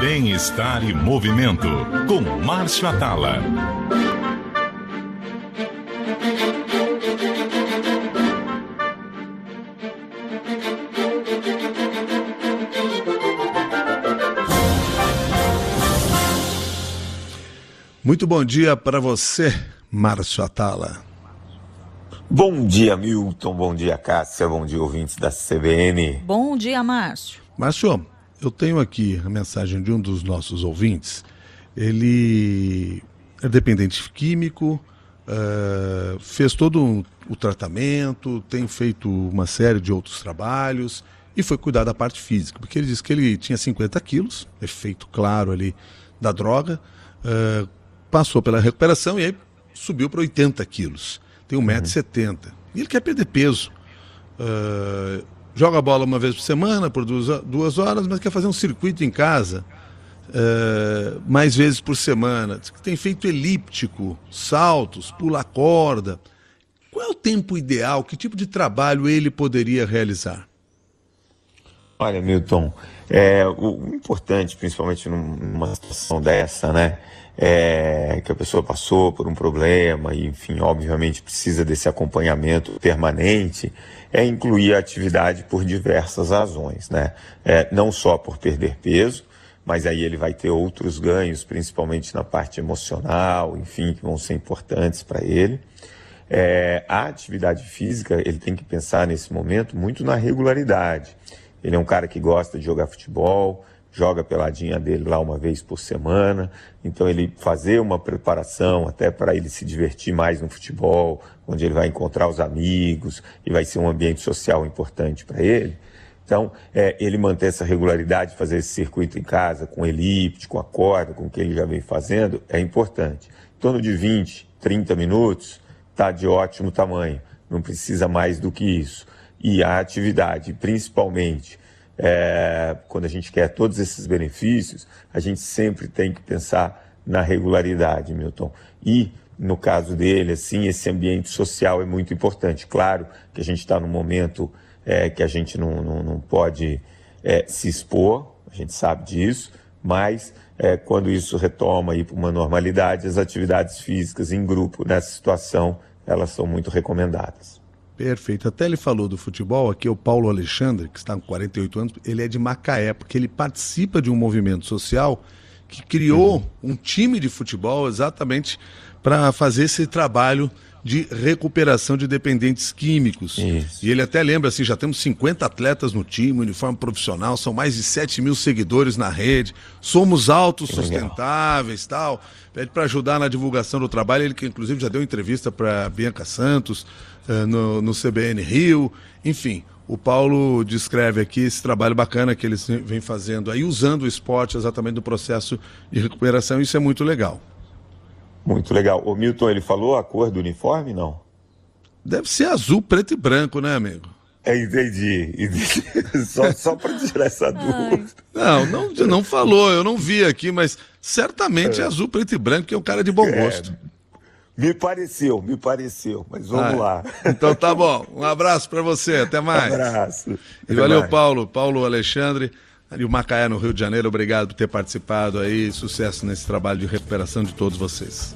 Bem-estar e movimento com Márcio Atala. Muito bom dia para você, Márcio Atala. Bom dia, Milton. Bom dia, Cássia. Bom dia, ouvintes da CBN. Bom dia, Márcio. Márcio, eu tenho aqui a mensagem de um dos nossos ouvintes. Ele é dependente químico, uh, fez todo o tratamento, tem feito uma série de outros trabalhos e foi cuidar da parte física, porque ele disse que ele tinha 50 quilos, efeito claro ali da droga, uh, passou pela recuperação e aí subiu para 80 quilos. Tem 1,70m. Uhum. E ele quer perder peso. Uh, joga bola uma vez por semana, por duas, duas horas, mas quer fazer um circuito em casa uh, mais vezes por semana. Tem feito elíptico, saltos, pula corda. Qual é o tempo ideal? Que tipo de trabalho ele poderia realizar? Olha, Milton, é, o importante, principalmente numa situação dessa, né? É, que a pessoa passou por um problema e, enfim, obviamente precisa desse acompanhamento permanente, é incluir a atividade por diversas razões, né? É, não só por perder peso, mas aí ele vai ter outros ganhos, principalmente na parte emocional, enfim, que vão ser importantes para ele. É, a atividade física, ele tem que pensar nesse momento muito na regularidade. Ele é um cara que gosta de jogar futebol, joga peladinha dele lá uma vez por semana. Então ele fazer uma preparação até para ele se divertir mais no futebol, onde ele vai encontrar os amigos e vai ser um ambiente social importante para ele. Então, é, ele manter essa regularidade, fazer esse circuito em casa, com elipse, com a corda, com o que ele já vem fazendo, é importante. Em torno de 20, 30 minutos, está de ótimo tamanho. Não precisa mais do que isso. E a atividade, principalmente é, quando a gente quer todos esses benefícios, a gente sempre tem que pensar na regularidade, Milton. E, no caso dele, assim, esse ambiente social é muito importante. Claro que a gente está num momento é, que a gente não, não, não pode é, se expor, a gente sabe disso, mas é, quando isso retoma para uma normalidade, as atividades físicas em grupo, nessa situação, elas são muito recomendadas. Perfeito. Até ele falou do futebol, aqui é o Paulo Alexandre, que está com 48 anos, ele é de Macaé, porque ele participa de um movimento social que criou uhum. um time de futebol exatamente para fazer esse trabalho de recuperação de dependentes químicos. Isso. E ele até lembra assim, já temos 50 atletas no time, uniforme profissional, são mais de 7 mil seguidores na rede, somos autossustentáveis tal. Pede para ajudar na divulgação do trabalho, ele que inclusive já deu entrevista para Bianca Santos uh, no, no CBN Rio, enfim. O Paulo descreve aqui esse trabalho bacana que eles vêm fazendo aí, usando o esporte exatamente no processo de recuperação, isso é muito legal. Muito legal. O Milton, ele falou a cor do uniforme, não? Deve ser azul, preto e branco, né, amigo? É, entendi. entendi. só só para tirar essa dúvida. Não, não, não falou, eu não vi aqui, mas certamente é, é azul, preto e branco, que é um cara de bom é, gosto. Me pareceu, me pareceu, mas vamos ah, lá. Então tá bom. Um abraço para você, até mais. Um abraço. E valeu, mais. Paulo, Paulo Alexandre. Ali o Macaé, no Rio de Janeiro, obrigado por ter participado aí. Sucesso nesse trabalho de recuperação de todos vocês.